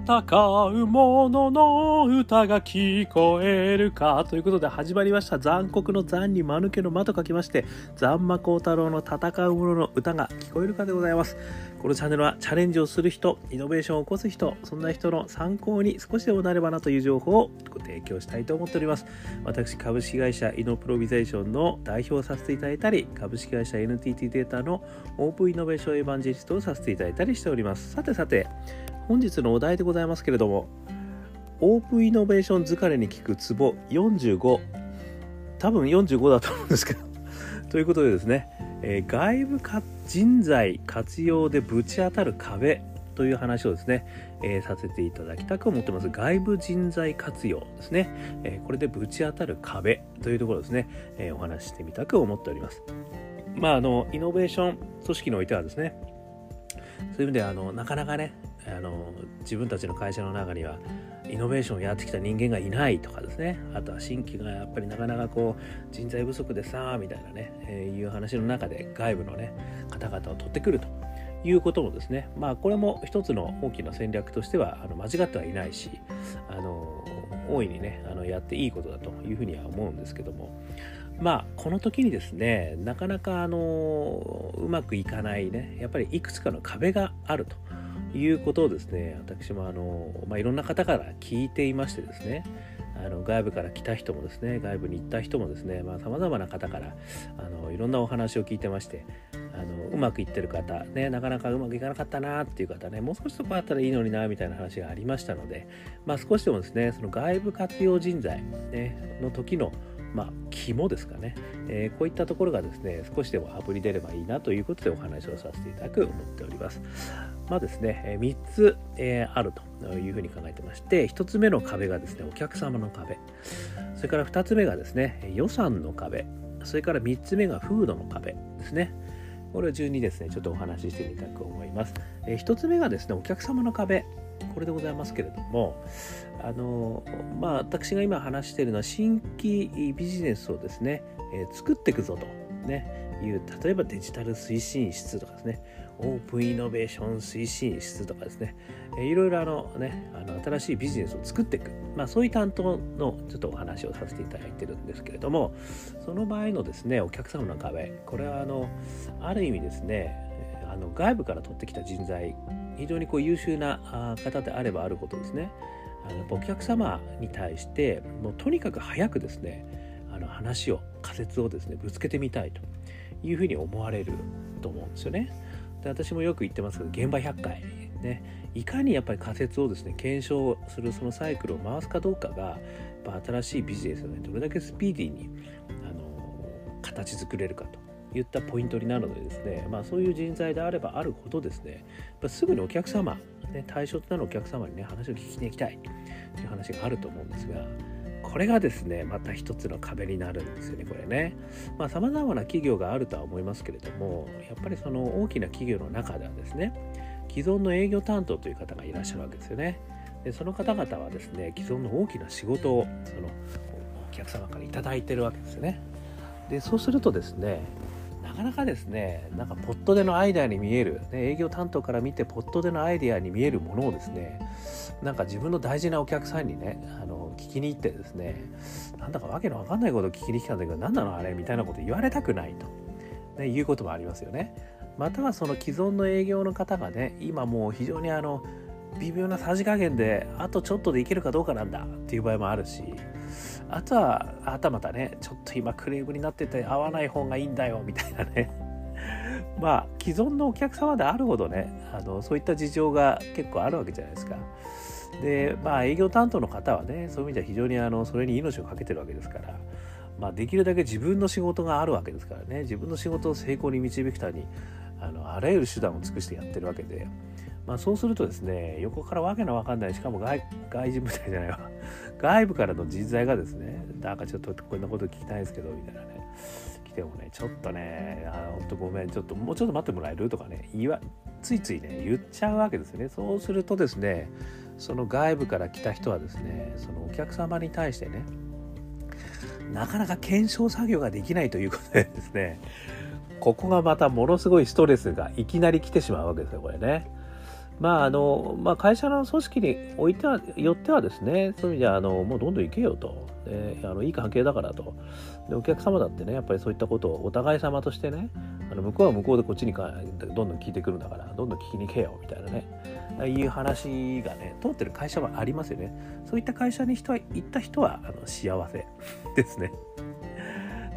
戦う者の歌が聞こえるかということで始まりました。残酷の残に間抜けの間と書きまして残魔高太郎の戦う者の歌が聞こえるかでございます。このチャンネルはチャレンジをする人イノベーションを起こす人そんな人の参考に少しでもなればなという情報をご提供したいと思っております。私株式会社イノプロビゼーションの代表をさせていただいたり株式会社 NTT データのオープンイノベーションエヴァンジェリストをさせていただいたりしております。さてさて本日のお題でございますけれどもオープンイノベーション疲れに効くツボ45多分45だと思うんですけど。ということでですね、えー、外部人材活用でぶち当たる壁という話をですね、えー、させていただきたく思ってます。外部人材活用ですね、えー、これでぶち当たる壁というところですね、えお話ししてみたく思っております。まああのイノベーション組織においてはですねそういう意味ではあのなかなかねあの自分たちの会社の中にはイノベーションをやってきた人間がいないとかですね。あとは新規がやっぱりなかなかこう人材不足でさみたいなね、えー、いう話の中で外部のね方々を取ってくると。いうこともですね。まあこれも一つの大きな戦略としてはあの間違ってはいないしあの大いにねあのやっていいことだというふうには思うんですけども。まあこの時にですねなかなかあのうまくいかないねやっぱりいくつかの壁があると。いうことをですね私もあの、まあ、いろんな方から聞いていましてですねあの外部から来た人もですね外部に行った人もですねさまざ、まな方からあのいろんなお話を聞いてましてあのうまくいってる方、ね、なかなかうまくいかなかったなっていう方ねもう少しそこあったらいいのになみたいな話がありましたので、まあ、少しでもですねその外部活用人材、ね、の時のまあ、肝ですかね、えー、こういったところがですね少しでもあぶり出ればいいなということでお話をさせていただく思っております。まあですね3つ、あるというふうに考えてまして1つ目の壁がですねお客様の壁。それから2つ目がですね予算の壁。それから3つ目が風土の壁ですね。これを順にですねちょっとお話ししてみたく思います、え、1つ目がですねお客様の壁。これでございますけれどもあのまあ私が今話しているのは新規ビジネスをですね、作っていくぞと。ね。いう例えばデジタル推進室とかですね。オープンイノベーション推進室とかですね、いろいろあのねあの新しいビジネスを作っていく、まあ、そういう担当のちょっとお話をさせていただいてるんですけれどもその場合のですねお客様の壁これはあのある意味ですねあの外部から取ってきた人材非常にこう優秀な方であればあることですね。あのお客様に対してもうとにかく早くですねあの話を仮説をですねぶつけてみたいというふうに思われると思うんですよね。で私もよく言ってますけど現場100回ね。いかにやっぱり仮説をですね検証するそのサイクルを回すかどうかがやっ新しいビジネスをねどれだけスピーディーにあの形作れるかといったポイントになるのでですね、まあ、そういう人材であればあるほどですねすぐにお客様、ね、対象となるお客様にね話を聞きに行きたいという話があると思うんですがこれがですねまた一つの壁になるんですよねこれね。まあ様々な企業があるとは思いますけれどもやっぱりその大きな企業の中ではですね既存の営業担当という方がいらっしゃるわけですよね。でその方々はですね既存の大きな仕事をそのお客様から頂いてるわけですよね。でそうするとですねなかなかですねなんかポットでのアイデアに見える、ね、営業担当から見てポットでのアイデアに見えるものをですねなんか自分の大事なお客さんにねあの聞きに行ってですねなんだかわけのわかんないことを聞きに来たんだけど何なのあれみたいなこと言われたくないと、ね、いうこともありますよね。またはその既存の営業の方がね今もう非常にあの微妙なさじ加減であとちょっとでいけるかどうかなんだっていう場合もあるしあとはあたまたねちょっと今クレームになってて合わない方がいいんだよみたいなね まあ既存のお客様であるほどねあのそういった事情が結構あるわけじゃないですか。でまあ営業担当の方はねそういう意味では非常にあのそれに命を懸けてるわけですから、まあ、できるだけ自分の仕事があるわけですからね自分の仕事を成功に導くためにあのあらゆる手段を尽くしてやってるわけで。まあ、そうするとですね横からわけのわかんないしかも外外人部隊じゃないわ外部からの人材がですねなんかちょっとこんなこと聞きたいですけどみたいなね来てもねちょっとねあほんとごめんちょっともうちょっと待ってもらえる？とかね言わついついね言っちゃうわけですねそうするとですねその外部から来た人はですねそのお客様に対してねなかなか検証作業ができないということでですねここがまたものすごいストレスがいきなり来てしまうわけですよこれね。まああのまあ、会社の組織においてはよってはですねそういう意味ではあのもうどんどん行けよと、であのいい関係だからと。でお客様だってねやっぱりそういったことをお互い様としてねあの向こうは向こうでこっちにかどんどん聞いてくるんだからどんどん聞きに行けよみたいなね。いう話がね通ってる会社はありますよね。そういった会社に人は行った人はあの幸せですね。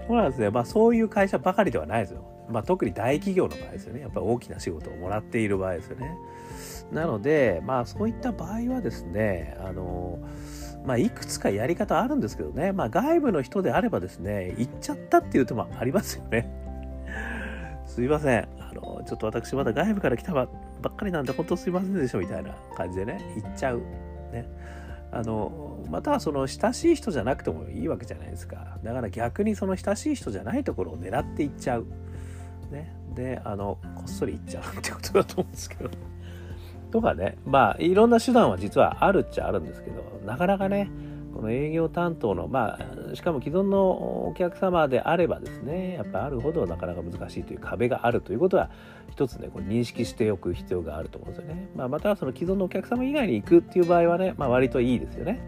そうなんですね。まあそういう会社ばかりではないですよ。まあ特に大企業の場合ですよね。やっぱり大きな仕事をもらっている場合ですよね。なのでまあそういった場合はですねあのまあ、いくつかやり方あるんですけどね、まあ、外部の人であればですね、行っちゃったっていう手もありますよね。すいません。ちょっと私まだ外部から来たばっかりなんで、本当すいませんでしょ、みたいな感じでね、行っちゃう。ね。あの、またはその親しい人じゃなくてもいいわけじゃないですか。だから逆にその親しい人じゃないところを狙って行っちゃう。ね。で、あの、こっそり行っちゃうってことだと思うんですけど。とかね、まあ、いろんな手段は実はあるっちゃあるんですけど、なかなかね、この営業担当の、まあ、しかも既存のお客様であればですね、やっぱあるほどなかなか難しいという壁があるということは、一つね、これ認識しておく必要があると思うんですよね。まあ、またその既存のお客様以外に行くっていう場合はね、まあ、割といいですよね。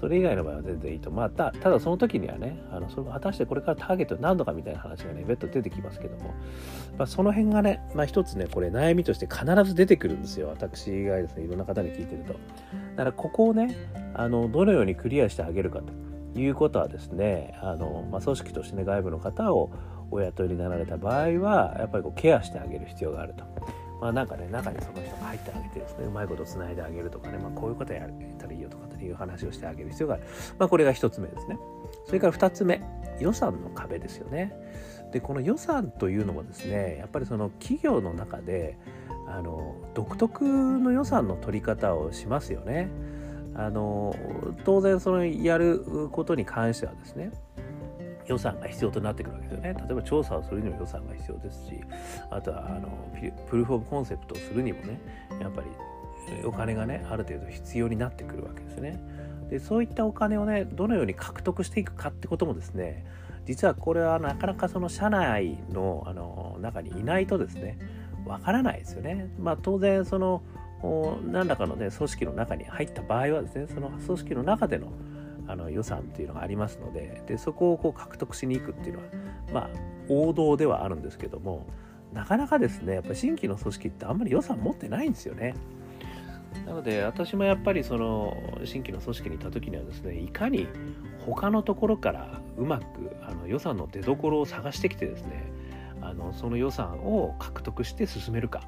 それ以外の場合は全然いいと。まあ、たただその時にはね、あのそれ果たしてこれからターゲット何度かみたいな話がね、別途出てきますけども、まあ、その辺がね、まあ、一つね、これ悩みとして必ず出てくるんですよ。私がですね、いろんな方に聞いてると。だからここをね、あのどのようにクリアしてあげるかということはですね、あのまあ、組織としてね、外部の方をお雇いになられた場合は、やっぱりこうケアしてあげる必要があると。まあなんかね、中にその人が入ってあげてですね、うまいことつないであげるとかね、まあこういうことやったらいいよとかっていう話をしてあげる必要がある。まあこれが一つ目ですね。それから二つ目、予算の壁ですよね。で、この予算というのもですね、やっぱりその企業の中で、あの、独特の予算の取り方をしますよね。あの、当然そのやることに関してはですね、予算が必要となってくるわけですよね。例えば調査をするにも予算が必要ですし、あとはあのプルーフ・オブ・コンセプトをするにもね、やっぱりお金がね、ある程度必要になってくるわけですね。で、そういったお金をね、どのように獲得していくかってこともですね、実はこれはなかなかその社内のあの中にいないとですね、わからないですよね。まあ当然その何らかのね組織の中に入った場合はですねその組織の中でのあの予算っていうのがありますのででそこをこう獲得しに行くっていうのはまあ王道ではあるんですけどもなかなかですねやっぱ新規の組織ってあんまり予算持ってないんですよね。なので私もやっぱりその新規の組織にいた時にはですねいかに他のところからうまくあの予算の出どころを探してきてですねあのその予算を獲得して進めるか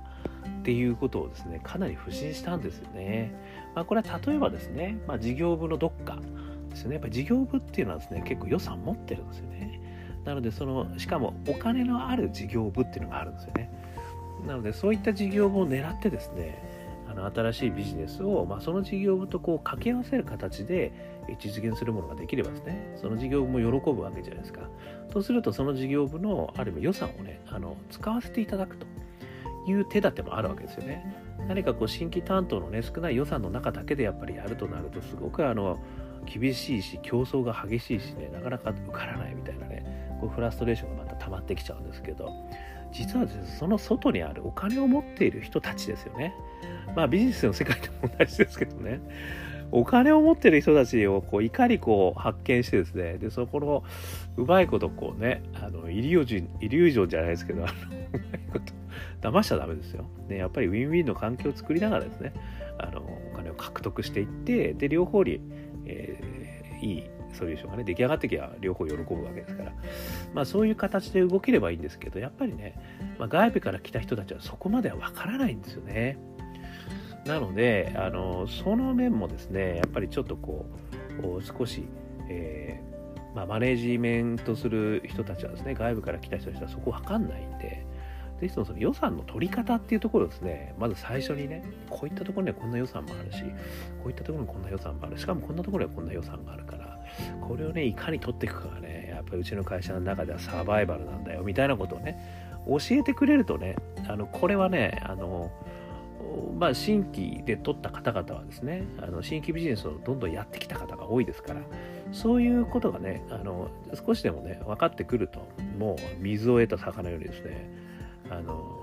っていうことをですねかなり不信したんですよね。まあ、これは例えばですね、まあ、事業部のどっかですね。やっぱ事業部っていうのはですね、結構予算持ってるんですよね。なので、その、しかもお金のある事業部っていうのがあるんですよね。なので、そういった事業部を狙ってですね、あの新しいビジネスを、まあ、その事業部とこう掛け合わせる形で実現するものができればですね、その事業部も喜ぶわけじゃないですか。そうすると、その事業部のある意味予算をね、あの使わせていただくという手立てもあるわけですよね。何かこう新規担当のね、少ない予算の中だけでやっぱりやるとなると、すごくあの、厳しいし競争が激しいしねなかなか受からないみたいなねこうフラストレーションがまた溜まってきちゃうんですけど実はですねその外にあるお金を持っている人たちですよねまあビジネスの世界でも同じですけどねお金を持ってる人たちをこういかにこう発見してですねでそこのうまいことこうねあのイリュージョンイリュージョンじゃないですけどあのうまいこと騙しちゃダメですよ、ね、やっぱりウィンウィンの環境を作りながらですねあのお金を獲得していってで両方にえー、いいソリューションがね出来上がってきゃ両方喜ぶわけですから、まあ、そういう形で動ければいいんですけどやっぱりね、まあ、外部から来た人たちはそこまでは分からないんですよね。なのであのその面もですねやっぱりちょっとこう少し、えー、まあ、マネジメントする人たちはですね外部から来た人たちはそこ分かんないんでぜひともその予算の取り方っていうところですね、まず最初にね、こういったところにはこんな予算もあるし、こういったところにこんな予算もある。しかもこんなところにはこんな予算があるから、これをね、いかに取っていくかがね、やっぱりうちの会社の中ではサバイバルなんだよ、みたいなことをね、教えてくれるとね、あの、これはね、あの、まあ、新規で取った方々はですね、あの新規ビジネスをどんどんやってきた方が多いですから、そういうことがね、あの少しでもね、分かってくると、もう水を得た魚よりですね、あの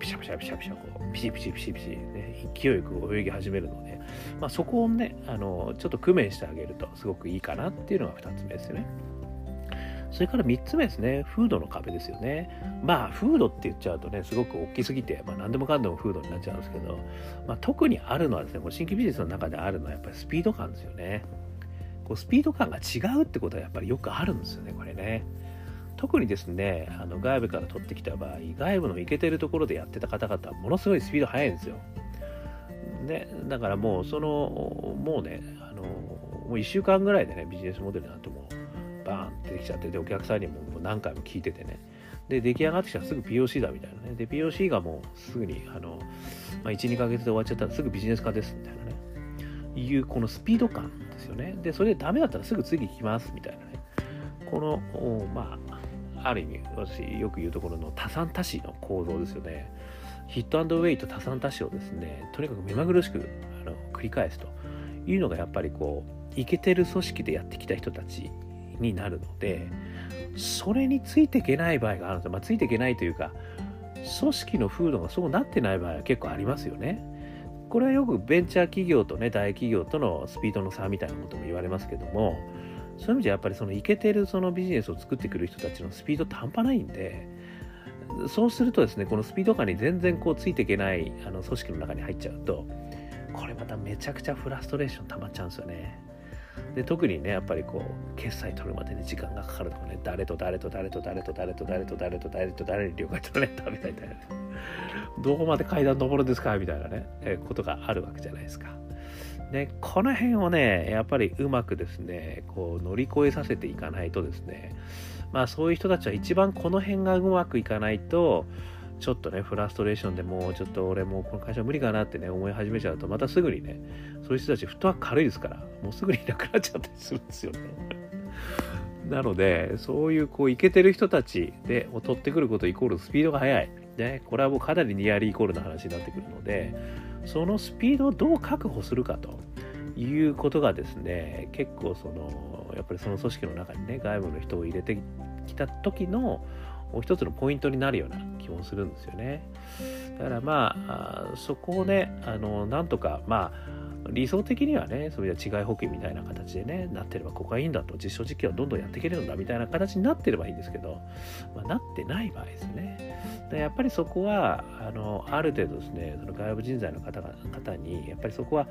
ピシャピシャピシャピシャこうピシピシピシピシ、ね、勢いよく泳ぎ始めるので、まあ、そこをねあのちょっと工面してあげるとすごくいいかなっていうのが2つ目ですよね。それから3つ目ですね、フードの壁ですよね。まあ、フードって言っちゃうとね、すごく大きすぎて、まあ、何でもかんでもフードになっちゃうんですけど、まあ、特にあるのはですね、この新規ビジネスの中であるのはやっぱりスピード感ですよね。こうスピード感が違うってことはやっぱりよくあるんですよね、これね。特にですね、あの外部から取ってきた場合、外部のいけてるところでやってた方々はものすごいスピード速いんですよ。ね、だからもうそのもうねあのもう1週間ぐらいでねビジネスモデルなんてもうバーンってできちゃってでお客さんにももう何回も聞いててね。で出来上がってきたらすぐ POC だみたいなね。で POC がもうすぐにあの、まあ、12ヶ月で終わっちゃったらすぐビジネス化ですみたいなね。いうこのスピード感ですよね。でそれでダメだったらすぐ次行きますみたいなね。このまあある意味私よく言うところの多産多死の構造ですよね。ヒットウェイと多産多死をですねとにかく目まぐるしくあの繰り返すというのがやっぱりこういけてる組織でやってきた人たちになるのでそれについていけない場合があるんです、まあ、ついていけないというか組織の風土がそうなってない場合は結構ありますよね。これはよくベンチャー企業とね大企業とのスピードの差みたいなことも言われますけどもそういう意味じゃやっぱりそのイケてるそのビジネスを作ってくる人たちのスピードって半端ないんでそうするとですねこのスピード感に全然こうついていけないあの組織の中に入っちゃうとこれまためちゃくちゃフラストレーション溜まっちゃうんですよね。で特にねやっぱりこう決済取るまでに時間がかかるとかね誰と誰と誰と誰と誰と誰と誰と誰と誰に了解取られたみたいな どこまで階段登るんですかみたいなね、えことがあるわけじゃないですか。でこの辺をねやっぱりうまくですねこう乗り越えさせていかないとですねまあそういう人たちは一番この辺がうまくいかないとちょっとね、フラストレーションでもうちょっと俺もうこの会社無理かなってね、思い始めちゃうと、またすぐにね、そういう人たち、フットワーク軽いですから、もうすぐにいなくなっちゃったりするんですよね。なので、そういうこう、いけてる人たちで、を取ってくることイコールスピードが速い。ね、これはもうかなりニアリーイコールの話になってくるので、そのスピードをどう確保するかということがですね、結構その、やっぱりその組織の中にね、外部の人を入れてきた時の、もう一つのポイントになるような気もするんですよね。だからまあそこをねあのなんとかまあ理想的にはねそういう違い保険みたいな形でねなってればここがいいんだと実証実験はどんどんやっていけるんだみたいな形になってればいいんですけど、まあ、なってない場合ですねやっぱりそこはあのある程度ですねその外部人材の方方にやっぱりそこは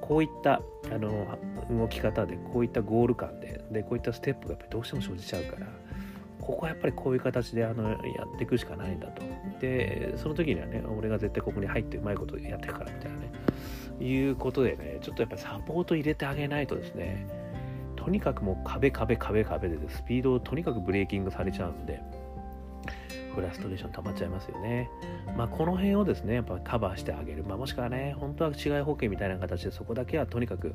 こういったあの動き方でこういったゴール感ででこういったステップがやっぱりどうしても生じちゃうからここはやっぱりこういう形であのやっていくしかないんだと。で、その時にはね、俺が絶対ここに入ってうまいことやっていくからみたいなね、いうことでね、ちょっとやっぱりサポート入れてあげないとですね、とにかくもう壁壁壁壁でスピードをとにかくブレーキングされちゃうんで、フラストレーション溜まっちゃいますよね。まあ、この辺をですね、やっぱカバーしてあげる。まあ、もしくはね、本当は違い保険みたいな形で、そこだけはとにかく、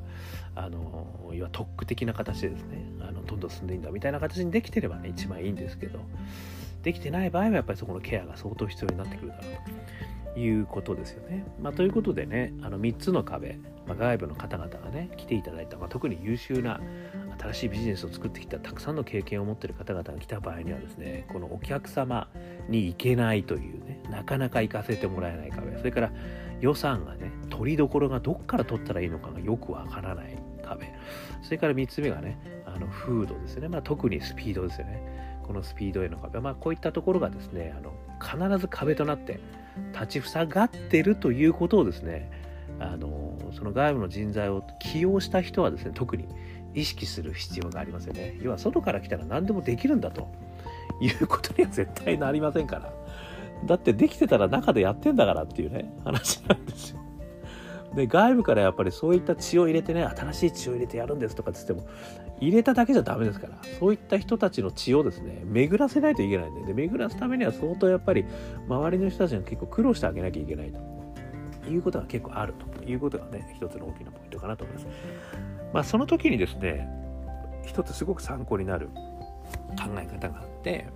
あの、いわ特区的な形でですね、あのどんどん進んでいいんだみたいな形にできてればね、一番いいんですけど、できてない場合はやっぱりそこのケアが相当必要になってくるだろうということですよね。まあ、ということでね、あの3つの壁、まあ、外部の方々がね、来ていただいた、まあ、特に優秀な新しいビジネスを作ってきたたくさんの経験を持っている方々が来た場合にはですねこのお客様に行けないというねなかなか行かせてもらえない壁それから予算がね取りどころがどっから取ったらいいのかがよくわからない壁それから3つ目がねあのフードですね、まあ、特にスピードですよね。このスピードへの壁、まあ、こういったところがですねあの必ず壁となって立ちふさがってるということをですねあのその外部の人材を起用した人はですね特に意識する必要がありますよね。要は外から来たら何でもできるんだということには絶対なりませんから。だってできてたら中でやってんだからっていうね、話なんですよ。で、外部からやっぱりそういった血を入れてね、新しい血を入れてやるんですとかっつっても、入れただけじゃダメですから、そういった人たちの血をですね、巡らせないといけないんで、で巡らすためには相当やっぱり周りの人たちが結構苦労してあげなきゃいけないということが結構あるということがね、一つの大きなポイントかなと思います。まあ、その時にですね一つすごく参考になる考え方があって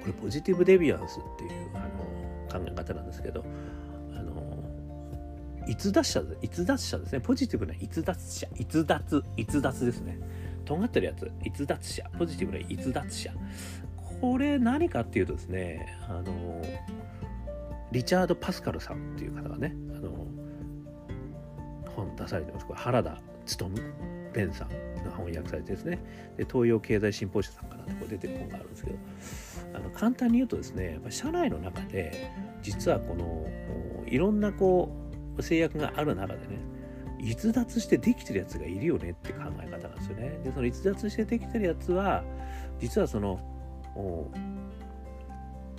これポジティブデビアンスっていうあの考え方なんですけどあの逸脱者逸脱者ですね。ポジティブな逸脱者逸脱逸脱ですね。尖ってるやつ。逸脱者。ポジティブな逸脱者。これ何かっていうとですねあのリチャード・パスカルさんっていう方がねあの本出されてます。これ原田勉ベンさんが翻訳されてですねで東洋経済新報社さんかなってこれ出てる本があるんですけどあの簡単に言うとですねやっぱ社内の中で実はこのいろんなこう制約がある中でね逸脱してできてるやつがいるよねって考え方なんですよね。でその逸脱してできてるやつは実はその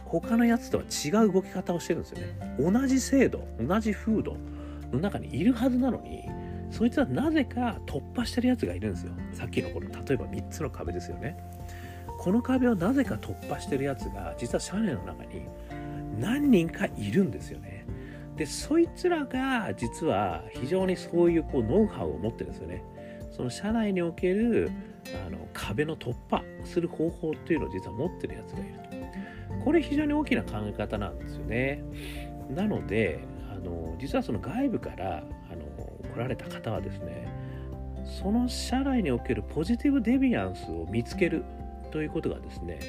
他のやつとは違う動き方をしてるんですよね。同じ制度同じ風土の中にいるはずなのにそいつはなぜか突破してるやつがいるんですよ。さっきのこの例えば3つの壁ですよね。この壁をなぜか突破してるやつが実は社内の中に何人かいるんですよね。でそいつらが実は非常にそういうこうノウハウを持ってるんですよね。その社内におけるあの壁の突破する方法っていうのを実は持ってるやつがいると。これ非常に大きな考え方なんですよね。なのであの実はその外部からられた方はですねその社内におけるポジティブデビアンスを見つけるということがですね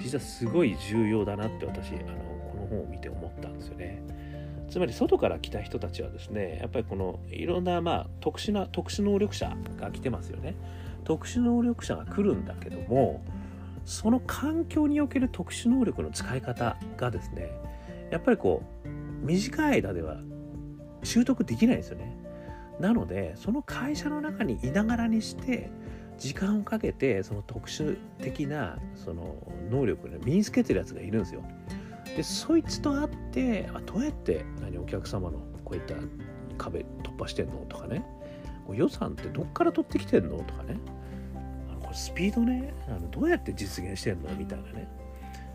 実はすごい重要だなって私あのこの本を見て思ったんですよね。つまり外から来た人たちはですねやっぱりこのいろんなまあ特殊な特殊能力者が来てますよね。特殊能力者が来るんだけどもその環境における特殊能力の使い方がですねやっぱりこう短い間では習得できないんですよね。なのでその会社の中にいながらにして時間をかけてその特殊的なその能力を、ね、身につけてるやつがいるんですよ。でそいつと会ってあどうやって何お客様のこういった壁突破してんの？とかね。予算ってどっから取ってきてんの？とかね。あのこれスピードね。あのどうやって実現してんの？みたいなね。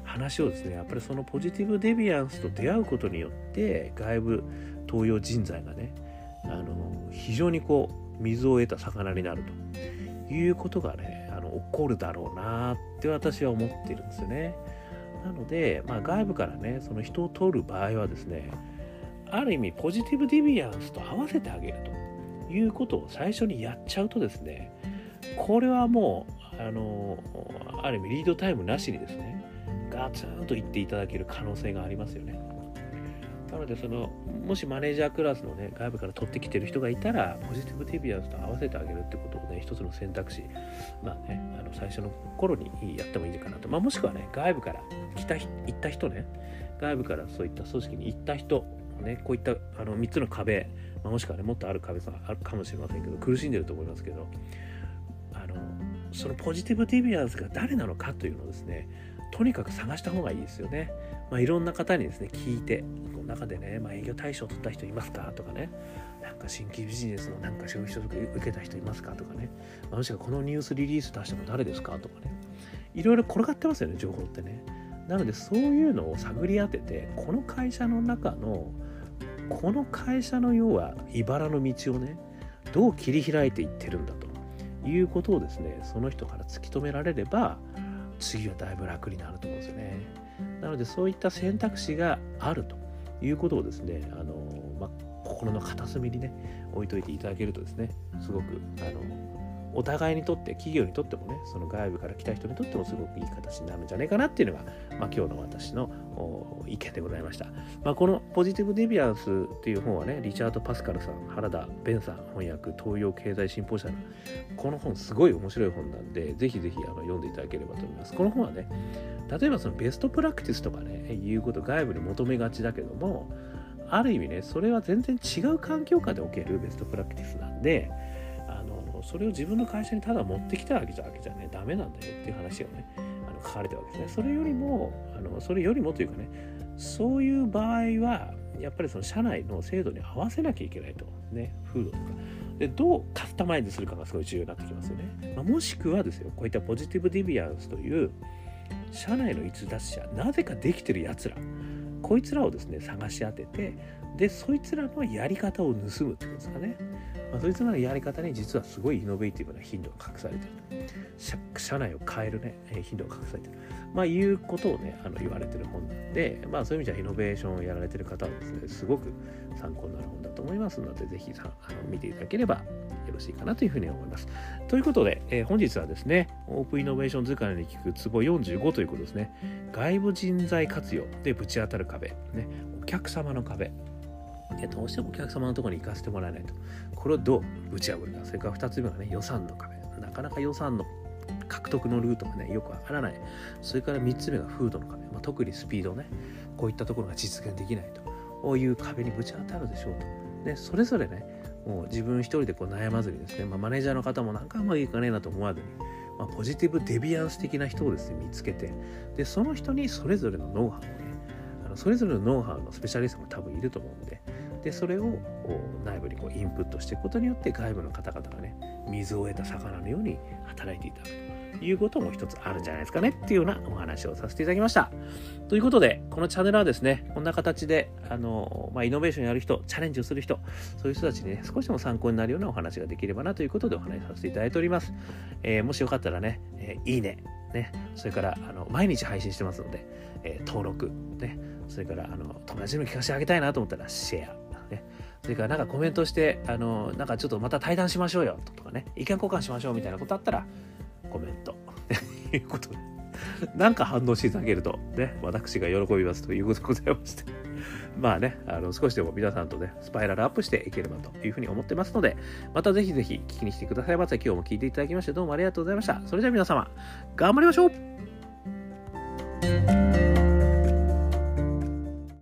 話をですねやっぱりそのポジティブデビアンスと出会うことによって外部東洋人材がねあの非常にこう水を得た魚になるということがねあの起こるだろうなって私は思っているんですよね。なので、まあ、外部からねその人を取る場合はですねある意味ポジティブディビアンスと合わせてあげるということを最初にやっちゃうとですねこれはもうあのある意味リードタイムなしにですねガツンと言っていただける可能性がありますよね。なのでそのもしマネージャークラスのね外部から取ってきてる人がいたらポジティブディビアンスと合わせてあげるってことをね一つの選択肢。まあねあの最初の頃にやってもいいかなと、まあ、もしくはね外部から来た行った人ね。外部からそういった組織に行った人ねこういったあの3つの壁、まあ、もしくはねもっとある壁さあるかもしれませんけど苦しんでると思いますけど。あのそのポジティブディビアンスが誰なのかというのをですねとにかく探した方がいいですよね。まあ、いろんな方にですね聞いてこの中でね、まあ、営業対象を取った人いますか？とかね。なんか新規ビジネスのなんか消費所得受けた人いますか？とかね、もしくはこのニュースリリース出したの誰ですか？とかね。いろいろ転がってますよね情報ってね。なのでそういうのを探り当ててこの会社の中のこの会社の要は茨の道をねどう切り開いていってるんだと。いうことをですねその人から突き止められれば次はだいぶ楽になると思うんですよね。なのでそういった選択肢があるということをですね、あのまあ、心の片隅にね置いといていただけるとですねすごくあのお互いにとって企業にとってもねその外部から来た人にとってもすごくいい形になるんじゃないかなっていうのが、まあ、今日の私の意見でございました、まあ、この「ポジティブ・デビアンス」っていう本はねリチャード・パスカルさん原田ベンさん翻訳東洋経済新報社のこの本すごい面白い本なんでぜひぜひあの読んでいただければと思います。この本はね例えばそのベストプラクティスとかねいうこと外部に求めがちだけどもある意味ねそれは全然違う環境下でおけるベストプラクティスなんでそれを自分の会社にただ持ってきたわけじゃわけじゃねダメなんだよっていう話をねあの書かれてるわけですね。それよりもあのそれよりもというかねそういう場合はやっぱりその社内の制度に合わせなきゃいけないと。ね風土とか。でどうカスタマイズするかがすごい重要になってきますよね、まあ、もしくはですよこういったポジティブディビアンスという社内の逸脱者なぜかできてるやつら。こいつらをですね探し当ててでそいつらのやり方を盗むってことですかね。まあ、そいつらのやり方に実はすごいイノベーティブな頻度が隠されてる。社内を変えるね頻度が隠されてる。まあいうことをねあの言われてる本なんでまあそういう意味じゃイノベーションをやられてる方はですねすごく参考になる本だと思いますのでぜひさあの見ていただければよろしいかなというふうに思います。ということで、えー、本日はですねオープンイノベーション図鑑に聞くツボ45ということですね。外部人材活用でぶち当たる壁ねお客様の壁。どうしてもお客様のところに行かせてもらえないと。これをどう打ち破るか。それから2つ目はね予算の壁。なかなか予算の獲得のルートがねよくわからない。それから3つ目がフードの壁、まあ、特にスピードね。こういったところが実現できないと。こういう壁にぶち当たるでしょうと。でそれぞれねもう自分一人でこう悩まずにですね、まあ、マネージャーの方もなんかうまくいかねえなと思わずに、まあ、ポジティブデビアンス的な人をですね見つけてでその人にそれぞれのノウハウをねあのそれぞれのノウハウのスペシャリストも多分いると思うんででそれを内部にこうインプットしていくことによって外部の方々がね水を得た魚のように働いていただくと。いうことも一つあるんじゃないですかねっていうようなお話をさせていただきました。ということでこのチャンネルはですねこんな形であの、まあ、イノベーションやる人チャレンジをする人そういう人たちにね少しでも参考になるようなお話ができればなということでお話しさせていただいております。えー、もしよかったらね、えー、いいねね、それからあの毎日配信してますので、えー、登録、ね、それからあの友達にも聞かせてあげたいなと思ったらシェア、ね、それからなんかコメントしてあのなんかちょっとまた対談しましょうよとかね意見交換しましょうみたいなことあったらコメント。と いうことで。なんか反応していただけるとね私が喜びますということでございまして。まあねあの少しでも皆さんとねスパイラルアップしていければというふうに思ってますのでまたぜひぜひ聞きに来てくださいませ。今日も聞いていただきましてどうもありがとうございました。それでは皆様頑張りましょう。